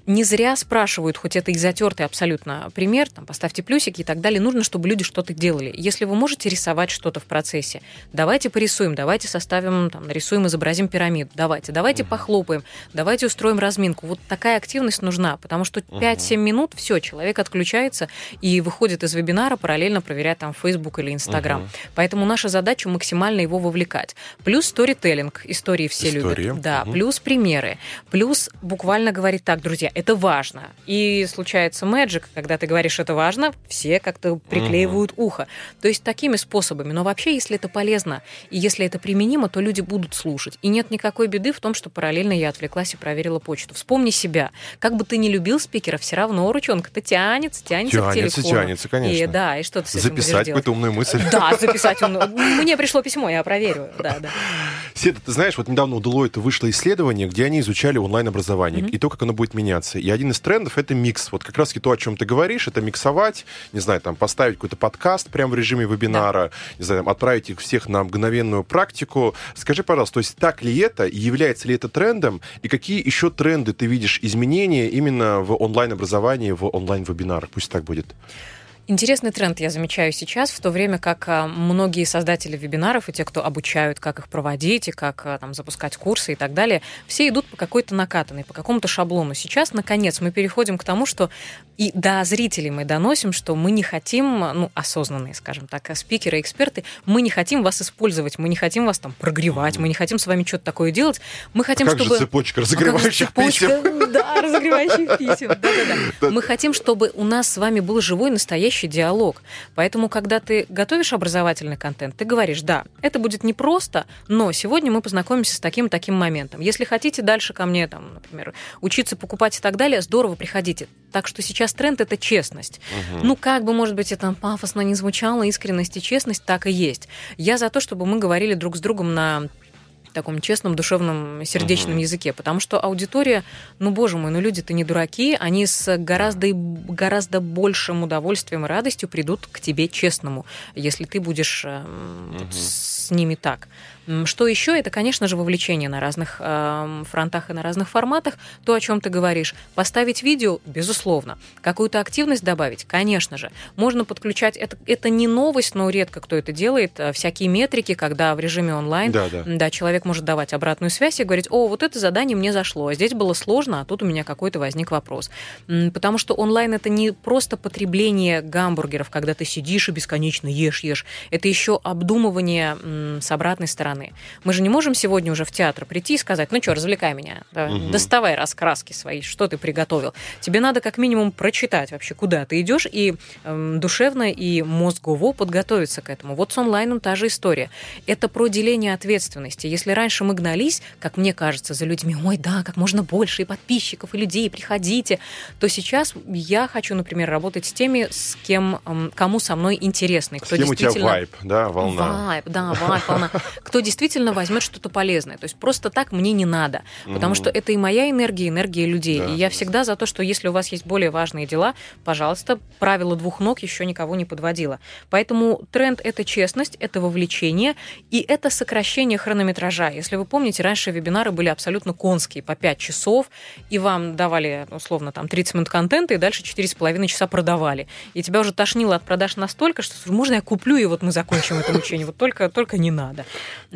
не зря спрашивают, хоть это и затертый абсолютно пример, там, поставьте плюсики и так далее, нужно, чтобы люди что-то делали. Если вы можете рисовать что-то в процессе, давайте порисуем, давайте составим, там, нарисуем, изобразим пирамиду, давайте, давайте uh-huh. похлопаем, давайте устроим разминку. Вот такая активность нужна, потому что 5-7 uh-huh. минут, все, человек отключается и выходит из вебинара, параллельно проверяя там Facebook или Instagram. Uh-huh. Поэтому наша задача максимально его вовлекать. Плюс сторителлинг, истории все История. любят. Да, uh-huh. плюс примеры, плюс буквально говорить так, друзья, это важно. И случается мэджик, когда ты говоришь, это важно, все как-то приклеивают угу. ухо. То есть такими способами. Но вообще, если это полезно и если это применимо, то люди будут слушать. И нет никакой беды в том, что параллельно я отвлеклась и проверила почту. Вспомни себя. Как бы ты ни любил спикера, все равно ручонка-то тянется, тянется, тянется к телефону. Тянется, конечно. И, да, и что ты с этим Записать какую-то умную мысль. Да, записать умную. Мне пришло письмо, я проверю. Да, да. Седа, ты знаешь, вот недавно у Deloitte вышло исследование, где они изучали онлайн-образование mm-hmm. и то, как оно будет меняться. И один из трендов — это микс. Вот как раз-таки то, о чем ты говоришь, это миксовать, не знаю, там, поставить какой-то подкаст прямо в режиме вебинара, да. не знаю, отправить их всех на мгновенную практику. Скажи, пожалуйста, то есть так ли это, является ли это трендом, и какие еще тренды ты видишь изменения именно в онлайн-образовании, в онлайн-вебинарах? Пусть так будет. Интересный тренд я замечаю сейчас, в то время как а, многие создатели вебинаров и те, кто обучают, как их проводить и как а, там, запускать курсы и так далее, все идут по какой-то накатанной, по какому-то шаблону. Сейчас, наконец, мы переходим к тому, что и до зрителей мы доносим, что мы не хотим, ну, осознанные, скажем так, спикеры, эксперты, мы не хотим вас использовать, мы не хотим вас там прогревать, мы не хотим с вами что-то такое делать. Мы хотим, а как чтобы... Же цепочка разогревающих а цепочка, писем. Да, разогревающих писем. Да-да-да. Мы хотим, чтобы у нас с вами был живой, настоящий настоящий диалог. Поэтому, когда ты готовишь образовательный контент, ты говоришь, да, это будет непросто, но сегодня мы познакомимся с таким-таким моментом. Если хотите дальше ко мне, там, например, учиться покупать и так далее, здорово, приходите. Так что сейчас тренд — это честность. Угу. Ну, как бы, может быть, это пафосно не звучало, искренность и честность так и есть. Я за то, чтобы мы говорили друг с другом на таком честном, душевном, сердечном uh-huh. языке, потому что аудитория, ну, боже мой, ну, люди-то не дураки, они с гораздо, гораздо большим удовольствием и радостью придут к тебе честному, если ты будешь uh-huh. с ними так. Что еще? Это, конечно же, вовлечение на разных э, фронтах и на разных форматах. То, о чем ты говоришь. Поставить видео, безусловно. Какую-то активность добавить, конечно же. Можно подключать. Это, это не новость, но редко кто это делает. Э, всякие метрики, когда в режиме онлайн да, да. Да, человек может давать обратную связь и говорить, о, вот это задание мне зашло, а здесь было сложно, а тут у меня какой-то возник вопрос. Потому что онлайн это не просто потребление гамбургеров, когда ты сидишь и бесконечно ешь, ешь. Это еще обдумывание с обратной стороны стороны. Мы же не можем сегодня уже в театр прийти и сказать, ну что, развлекай меня, да, угу. доставай раскраски свои, что ты приготовил. Тебе надо как минимум прочитать вообще, куда ты идешь, и э, душевно и мозгово подготовиться к этому. Вот с онлайном та же история. Это про деление ответственности. Если раньше мы гнались, как мне кажется, за людьми, ой, да, как можно больше и подписчиков, и людей, приходите, то сейчас я хочу, например, работать с теми, с кем, кому со мной интересно. Кто с кем действительно... у тебя вайп, да, волна. Вайп, да, вайп, волна. <laughs> Кто действительно возьмет что-то полезное. То есть просто так мне не надо, потому что это и моя энергия, и энергия людей. Да. И я всегда за то, что если у вас есть более важные дела, пожалуйста, правило двух ног еще никого не подводило. Поэтому тренд — это честность, это вовлечение, и это сокращение хронометража. Если вы помните, раньше вебинары были абсолютно конские, по 5 часов, и вам давали, условно, там 30 минут контента, и дальше 4,5 часа продавали. И тебя уже тошнило от продаж настолько, что можно я куплю, и вот мы закончим это учение. Вот только, только только не надо.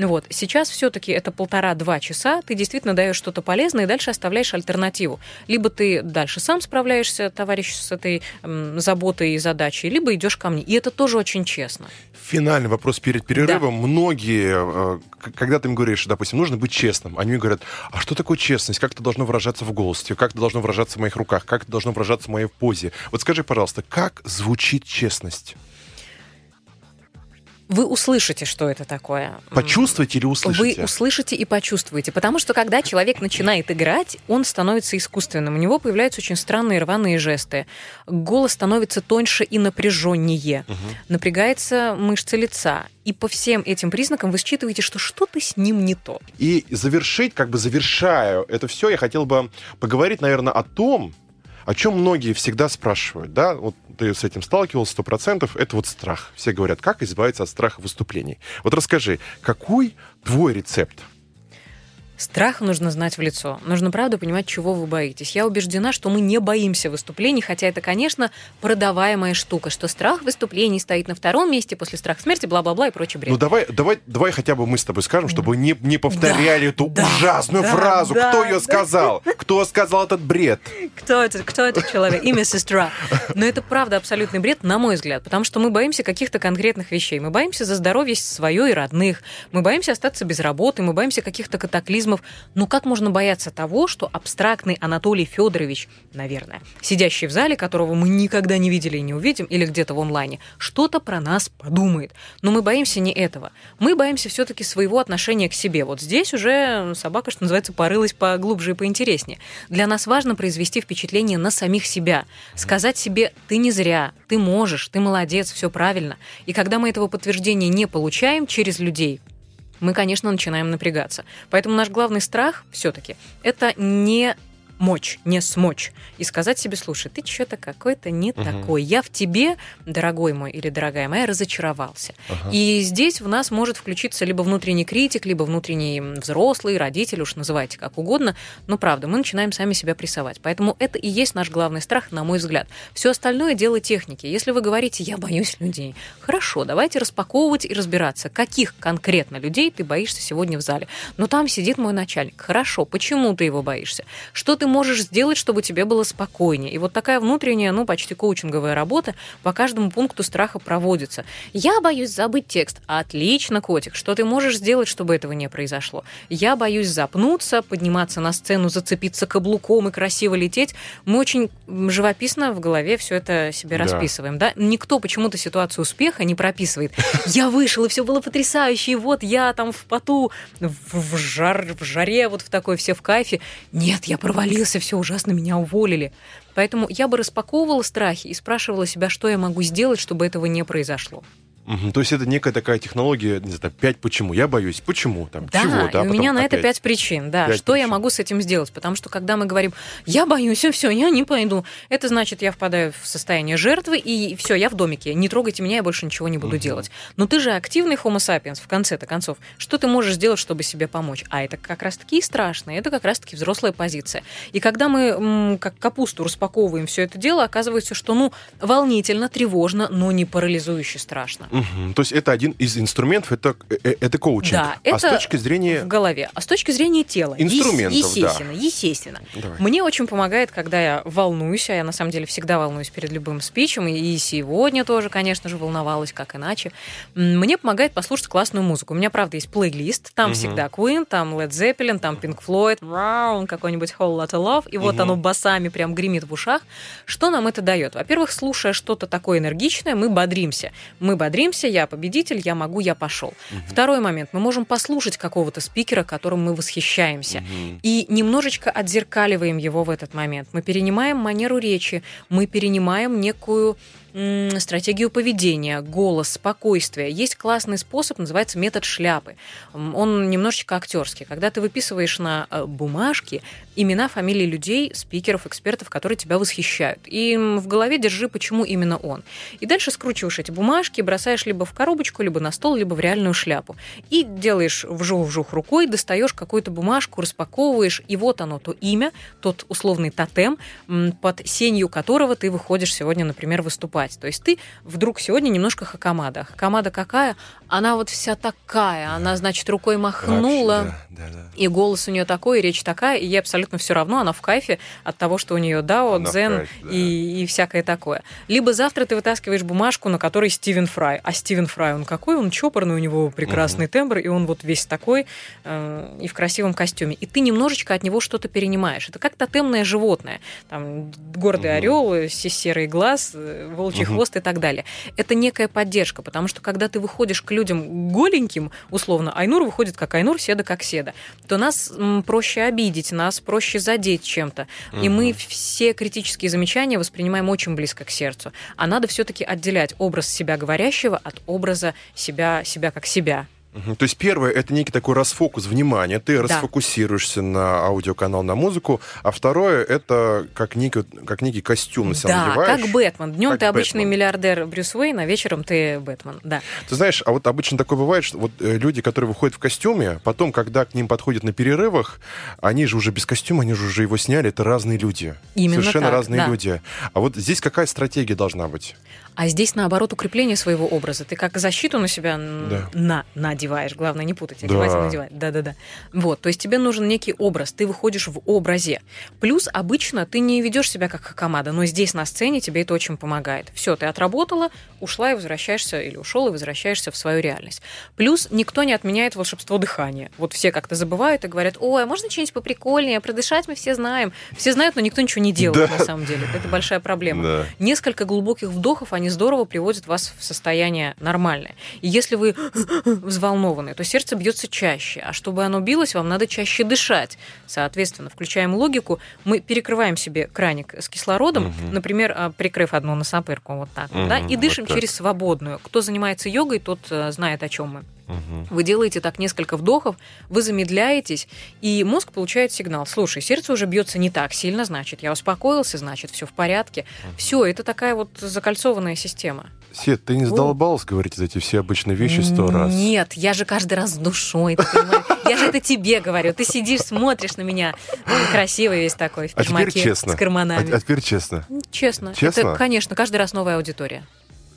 Вот. Сейчас все-таки это полтора-два часа, ты действительно даешь что-то полезное и дальше оставляешь альтернативу. Либо ты дальше сам справляешься, товарищ, с этой м, заботой и задачей, либо идешь ко мне. И это тоже очень честно. Финальный вопрос перед перерывом. Да. Многие, э, когда ты им говоришь, допустим, нужно быть честным, они говорят, а что такое честность? Как это должно выражаться в голосе? Как это должно выражаться в моих руках? Как это должно выражаться в моей позе? Вот скажи, пожалуйста, как звучит честность? Вы услышите, что это такое. Почувствуете или услышите? Вы услышите и почувствуете. Потому что когда человек начинает играть, он становится искусственным. У него появляются очень странные рваные жесты. Голос становится тоньше и напряженнее. Угу. Напрягается мышцы лица. И по всем этим признакам вы считываете, что что-то с ним не то. И завершить, как бы завершая это все, я хотел бы поговорить, наверное, о том, о чем многие всегда спрашивают, да, вот ты с этим сталкивался сто процентов, это вот страх. Все говорят, как избавиться от страха выступлений. Вот расскажи, какой твой рецепт? Страх нужно знать в лицо. Нужно, правда, понимать, чего вы боитесь. Я убеждена, что мы не боимся выступлений, хотя это, конечно, продаваемая штука, что страх выступлений стоит на втором месте после страха смерти, бла-бла-бла и прочее бред. Ну давай, давай, давай хотя бы мы с тобой скажем, чтобы не, не повторяли да, эту да, ужасную да, фразу. Да, Кто ее да. сказал? Кто сказал этот бред? Кто это, кто этот человек? Имя сестра. Но это правда абсолютный бред, на мой взгляд, потому что мы боимся каких-то конкретных вещей. Мы боимся за здоровье свое и родных. Мы боимся остаться без работы. Мы боимся каких-то катаклизмов механизмов. Ну как можно бояться того, что абстрактный Анатолий Федорович, наверное, сидящий в зале, которого мы никогда не видели и не увидим, или где-то в онлайне, что-то про нас подумает. Но мы боимся не этого. Мы боимся все-таки своего отношения к себе. Вот здесь уже собака, что называется, порылась поглубже и поинтереснее. Для нас важно произвести впечатление на самих себя. Сказать себе «ты не зря», «ты можешь», «ты молодец», «все правильно». И когда мы этого подтверждения не получаем через людей, мы, конечно, начинаем напрягаться. Поэтому наш главный страх все-таки это не мочь, не смочь. И сказать себе, слушай, ты что-то какой-то не угу. такой. Я в тебе, дорогой мой или дорогая моя, разочаровался. Ага. И здесь в нас может включиться либо внутренний критик, либо внутренний взрослый, родитель, уж называйте как угодно. Но правда, мы начинаем сами себя прессовать. Поэтому это и есть наш главный страх, на мой взгляд. Все остальное дело техники. Если вы говорите, я боюсь людей, хорошо, давайте распаковывать и разбираться, каких конкретно людей ты боишься сегодня в зале. Но там сидит мой начальник. Хорошо, почему ты его боишься? Что ты можешь сделать, чтобы тебе было спокойнее. И вот такая внутренняя, ну, почти коучинговая работа по каждому пункту страха проводится. Я боюсь забыть текст. Отлично, котик. Что ты можешь сделать, чтобы этого не произошло? Я боюсь запнуться, подниматься на сцену, зацепиться каблуком и красиво лететь. Мы очень живописно в голове все это себе да. расписываем. Да? Никто почему-то ситуацию успеха не прописывает. Я вышел, и все было потрясающе, и вот я там в поту, в, жар, в жаре, вот в такой, все в кайфе. Нет, я провалился провалился, все ужасно, меня уволили. Поэтому я бы распаковывала страхи и спрашивала себя, что я могу сделать, чтобы этого не произошло. Угу, то есть это некая такая технология, не знаю, пять почему. Я боюсь, почему там, да, чего, да. И у меня на это пять причин, да. 5 что причин. я могу с этим сделать? Потому что когда мы говорим, я боюсь, все, все, я не пойду, это значит, я впадаю в состояние жертвы, и все, я в домике, не трогайте меня, я больше ничего не буду угу. делать. Но ты же активный Homo sapiens, в конце-то концов. Что ты можешь сделать, чтобы себе помочь? А это как раз-таки и страшно, это как раз-таки взрослая позиция. И когда мы как капусту распаковываем все это дело, оказывается, что, ну, волнительно, тревожно, но не парализующе страшно. Угу. То есть это один из инструментов, это, э, это коучинг. Да, это а с точки зрения... В голове. А с точки зрения тела. Инструментов, естественно, да. естественно. Давай. Мне очень помогает, когда я волнуюсь, а я на самом деле всегда волнуюсь перед любым спичем, и сегодня тоже, конечно же, волновалась, как иначе. Мне помогает послушать классную музыку. У меня, правда, есть плейлист, там угу. всегда Queen, там Led Zeppelin, там Pink Floyd, какой-нибудь Whole Lotta Love, и вот угу. оно басами прям гремит в ушах. Что нам это дает? Во-первых, слушая что-то такое энергичное, мы бодримся. Мы бодримся, боремся, я победитель, я могу, я пошел. Угу. Второй момент. Мы можем послушать какого-то спикера, которым мы восхищаемся, угу. и немножечко отзеркаливаем его в этот момент. Мы перенимаем манеру речи, мы перенимаем некую стратегию поведения, голос, спокойствие. Есть классный способ, называется метод шляпы. Он немножечко актерский. Когда ты выписываешь на э, бумажке имена, фамилии людей, спикеров, экспертов, которые тебя восхищают. И в голове держи, почему именно он. И дальше скручиваешь эти бумажки, бросаешь либо в коробочку, либо на стол, либо в реальную шляпу. И делаешь вжух-вжух рукой, достаешь какую-то бумажку, распаковываешь, и вот оно, то имя, тот условный тотем, под сенью которого ты выходишь сегодня, например, выступать. То есть ты вдруг сегодня немножко хакамада. Хакамада какая? Она вот вся такая. Она, значит, рукой махнула. Вообще, да, да, да. И голос у нее такой, и речь такая, и ей абсолютно все равно, она в кайфе от того, что у нее дао, дзен кайф, да. и, и всякое такое. Либо завтра ты вытаскиваешь бумажку, на которой Стивен Фрай. А Стивен Фрай, он какой? Он чопорный, у него прекрасный угу. тембр, и он вот весь такой э, и в красивом костюме. И ты немножечко от него что-то перенимаешь. Это как тотемное животное. Там гордый угу. орел, серый глаз, э, волчий угу. хвост и так далее. Это некая поддержка, потому что когда ты выходишь к людям голеньким, условно, Айнур выходит как Айнур, Седа как Седа, то нас проще обидеть, нас проще задеть чем-то. Угу. И мы все критические замечания воспринимаем очень близко к сердцу. А надо все-таки отделять образ себя говорящего от образа себя, себя как себя. То есть первое это некий такой расфокус внимания, ты да. расфокусируешься на аудиоканал, на музыку, а второе это как некий, как некий костюм на себя да, надеваешь. как Бэтмен. Днем ты обычный Бэтмен. миллиардер Брюс Уэйн, а вечером ты Бэтмен. Да. Ты знаешь, а вот обычно такое бывает, что вот э, люди, которые выходят в костюме, потом, когда к ним подходят на перерывах, они же уже без костюма, они же уже его сняли, это разные люди. Именно Совершенно так, разные да. люди. А вот здесь какая стратегия должна быть? А здесь, наоборот, укрепление своего образа. Ты как защиту на себя да. на, надеваешь. Главное, не путать. Одевать да. и надевать. Да-да-да. Вот. То есть тебе нужен некий образ. Ты выходишь в образе. Плюс обычно ты не ведешь себя как хакамада, но здесь на сцене тебе это очень помогает. Все, ты отработала, ушла и возвращаешься, или ушел и возвращаешься в свою реальность. Плюс никто не отменяет волшебство дыхания. Вот все как-то забывают и говорят, ой, а можно что-нибудь поприкольнее? Продышать мы все знаем. Все знают, но никто ничего не делает да. на самом деле. Это большая проблема. Да. Несколько глубоких вдохов, они здорово приводят вас в состояние нормальное. И если вы взволнованы, то сердце бьется чаще. А чтобы оно билось, вам надо чаще дышать. Соответственно, включаем логику, мы перекрываем себе краник с кислородом, угу. например, а, прикрыв одну носопырку вот так, угу, да, и дышим вот через свободную. Кто занимается йогой, тот э, знает, о чем мы. Угу. Вы делаете так несколько вдохов, вы замедляетесь, и мозг получает сигнал. Слушай, сердце уже бьется не так сильно, значит, я успокоился, значит, все в порядке. Угу. Все, это такая вот закольцованная система. Сет, ты не задолбалась говорить эти все обычные вещи сто раз? Нет, я же каждый раз с душой, Я же это тебе говорю. Ты сидишь, смотришь на меня. красивый весь такой, в пижмаке, с карманами. А, а теперь честно. Честно. Честно? Это, конечно, каждый раз новая аудитория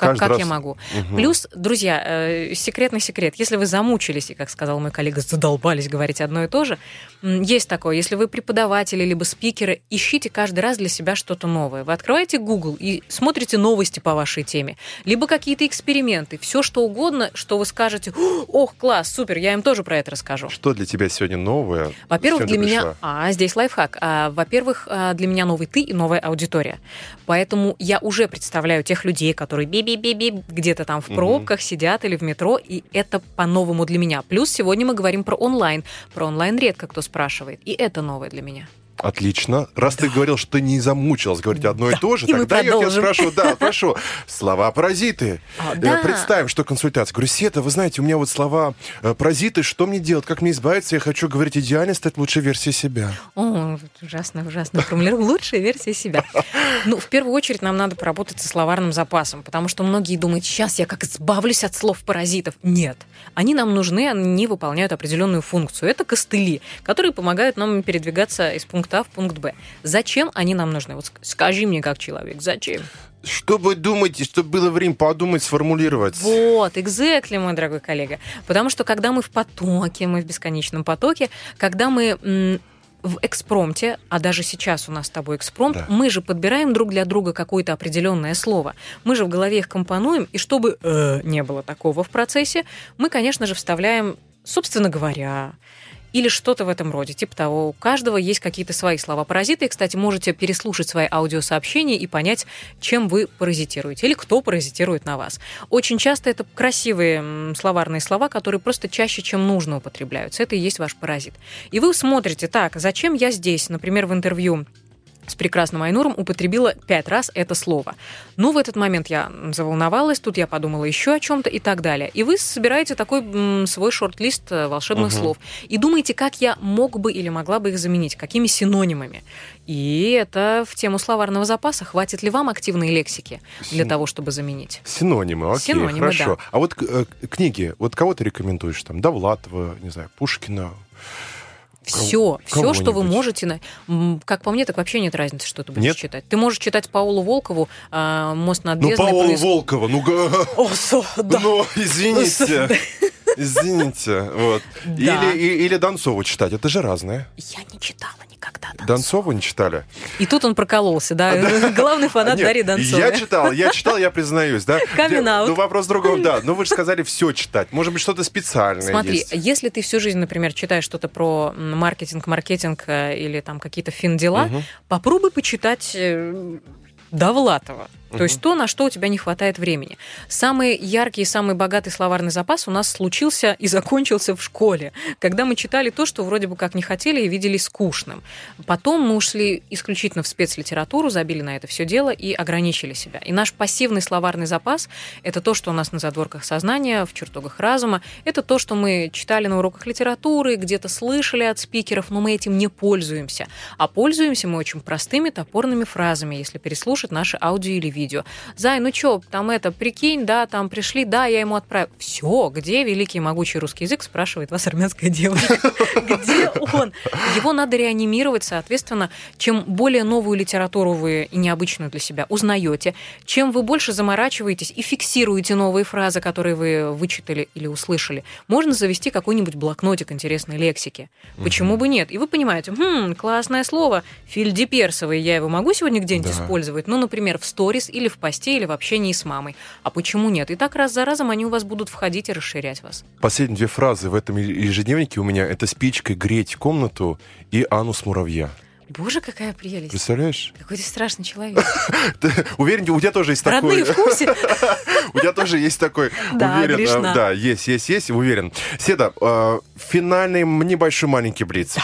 как, как раз... я могу. Угу. Плюс, друзья, э, секретный секрет. Если вы замучились, и, как сказал мой коллега, задолбались говорить одно и то же, есть такое. Если вы преподаватели либо спикеры, ищите каждый раз для себя что-то новое. Вы открываете Google и смотрите новости по вашей теме, либо какие-то эксперименты, все что угодно, что вы скажете, ох, класс, супер, я им тоже про это расскажу. Что для тебя сегодня новое? Во-первых, для меня... А, здесь лайфхак. А, во-первых, а, для меня новый ты и новая аудитория. Поэтому я уже представляю тех людей, которые би би-би-би, где-то там в пробках угу. сидят или в метро, и это по-новому для меня. Плюс сегодня мы говорим про онлайн. Про онлайн редко кто спрашивает, и это новое для меня. Отлично. Раз да. ты говорил, что ты не замучилась говорить одно да. и то же, и тогда я тебя спрошу, да, <laughs> прошу, слова-паразиты. А, да. Представим, что консультация. Говорю, Сета, вы знаете, у меня вот слова э, паразиты, что мне делать, как мне избавиться? Я хочу говорить идеально, стать лучшей версией себя. О, ужасно, ужасно формулировка. Лучшая версия себя. Ну, в первую очередь нам надо поработать со словарным запасом, потому что многие думают, сейчас я как избавлюсь от слов паразитов. Нет. Они нам нужны, они выполняют определенную функцию. Это костыли, которые помогают нам передвигаться из пункта пункта А в пункт Б. Зачем они нам нужны? Вот скажи мне как человек, зачем? Чтобы думать, чтобы было время подумать, сформулировать. Вот, exactly, мой дорогой коллега. Потому что когда мы в потоке, мы в бесконечном потоке, когда мы в экспромте, а даже сейчас у нас с тобой экспромт, да. мы же подбираем друг для друга какое-то определенное слово. Мы же в голове их компонуем, и чтобы э, не было такого в процессе, мы, конечно же, вставляем, собственно говоря, или что-то в этом роде, типа того. У каждого есть какие-то свои слова-паразиты. И, кстати, можете переслушать свои аудиосообщения и понять, чем вы паразитируете или кто паразитирует на вас. Очень часто это красивые словарные слова, которые просто чаще, чем нужно употребляются. Это и есть ваш паразит. И вы смотрите, так, зачем я здесь, например, в интервью с прекрасным Айнуром употребила пять раз это слово. Ну, в этот момент я заволновалась, тут я подумала еще о чем-то и так далее. И вы собираете такой м, свой шорт-лист э, волшебных угу. слов и думаете, как я мог бы или могла бы их заменить, какими синонимами. И это в тему словарного запаса. Хватит ли вам активной лексики для Син... того, чтобы заменить? Синонимы, окей, Синонимы, хорошо. Да. А вот э, книги, вот кого ты рекомендуешь? Там Довлатова, не знаю, Пушкина, Все, все, что вы можете. Как по мне, так вообще нет разницы, что ты будешь нет? читать. Ты можешь читать Паулу Волкову «Мост над бездной». Ну, Паулу проис... Волкова, ну... О, со, да. Ну, извините. Извините. Вот. Да. Или, или Донцову читать. Это же разное. Я не читала никогда Донцову. Донцову не читали? И тут он прокололся, да? <laughs> Главный фанат Дарьи Донцовой. Я читал, я читал, я признаюсь, да? <laughs> Камин Ну, вопрос другого, да. Ну, вы же сказали все читать. Может быть, что-то специальное Смотри, если ты всю жизнь, например, читаешь что-то про маркетинг, маркетинг э, или там какие-то фин-дела, попробуй почитать э, Довлатова. То угу. есть то, на что у тебя не хватает времени. Самый яркий и самый богатый словарный запас у нас случился и закончился в школе, когда мы читали то, что вроде бы как не хотели и видели скучным. Потом мы ушли исключительно в спецлитературу, забили на это все дело и ограничили себя. И наш пассивный словарный запас — это то, что у нас на задворках сознания, в чертогах разума. Это то, что мы читали на уроках литературы, где-то слышали от спикеров, но мы этим не пользуемся. А пользуемся мы очень простыми топорными фразами, если переслушать наши аудио или видео видео. Зай, ну чё, там это, прикинь, да, там пришли, да, я ему отправил. Все, где великий могучий русский язык, спрашивает вас армянская девушка. <laughs> Где он? Его надо реанимировать, соответственно, чем более новую литературу вы и необычную для себя узнаете, чем вы больше заморачиваетесь и фиксируете новые фразы, которые вы вычитали или услышали, можно завести какой-нибудь блокнотик интересной лексики. Почему бы нет? И вы понимаете, хм, классное слово, фильдиперсовый, я его могу сегодня где-нибудь использовать? Ну, например, в сторис или в посте, или в общении с мамой. А почему нет? И так раз за разом они у вас будут входить и расширять вас. Последние две фразы в этом ежедневнике у меня это спичкой греть комнату и анус муравья. Боже, какая прелесть. Представляешь? Какой ты страшный человек. <laughs> Уверен, у тебя тоже есть такой... Родные в курсе? <laughs> У тебя тоже есть такой... Да, уверен, Да, есть, есть, есть, уверен. Седа, э, финальный небольшой маленький блиц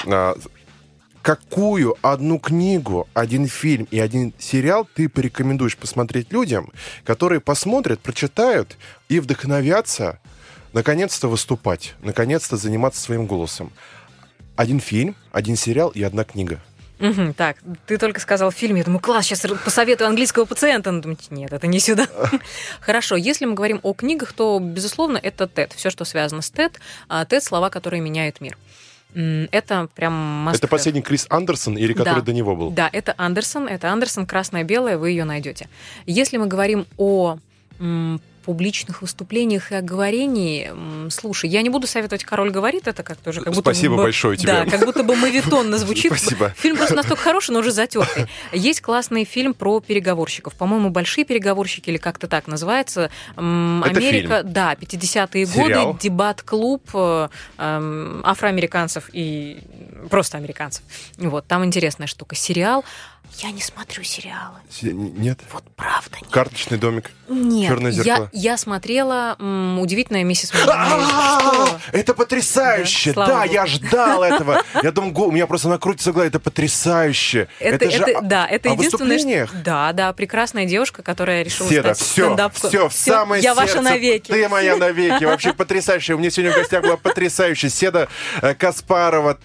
какую одну книгу, один фильм и один сериал ты порекомендуешь посмотреть людям, которые посмотрят, прочитают и вдохновятся наконец-то выступать, наконец-то заниматься своим голосом? Один фильм, один сериал и одна книга. Угу, так, ты только сказал фильм, я думаю, класс, сейчас посоветую английского пациента. Но думаете, нет, это не сюда. <laughs> Хорошо, если мы говорим о книгах, то, безусловно, это TED. Все, что связано с TED. TED — слова, которые меняют мир. Это прям Это последний Крис Андерсон или который да. до него был? Да, это Андерсон. Это Андерсон, красное-белое, вы ее найдете. Если мы говорим о публичных выступлениях и оговорении. Слушай, я не буду советовать «Король говорит», это как тоже как будто Спасибо бы, большое тебе. Да, как будто бы мавитонно звучит. Спасибо. Фильм просто настолько хороший, но уже затертый. Есть классный фильм про переговорщиков. По-моему, «Большие переговорщики» или как-то так называется. Америка, фильм. да, 50-е годы, дебат-клуб э, афроамериканцев и просто американцев. Вот, там интересная штука. Сериал я не смотрю сериалы. Нет? Вот правда нет. Карточный домик? Нет. Черное зеркало? Я, я смотрела м, «Удивительная миссис Это потрясающе! Да, я ждал <laughs> этого. Я думаю, у меня просто накрутится глаз. Это потрясающе. Это же Да, это единственное... Да, да, прекрасная девушка, которая решила Седа, стать стендап Все, в самое Я ваша навеки. Ты моя навеки. Вообще потрясающая. У меня сегодня в гостях была потрясающая Седа э, Каспарова,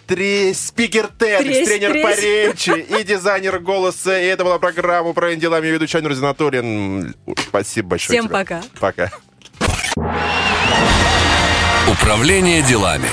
спикер TEDx, тренер по речи и дизайнер голоса. И это была программа про делами ведущий Андрей Занатолин. Спасибо большое Всем тебе. пока. Пока. Управление делами.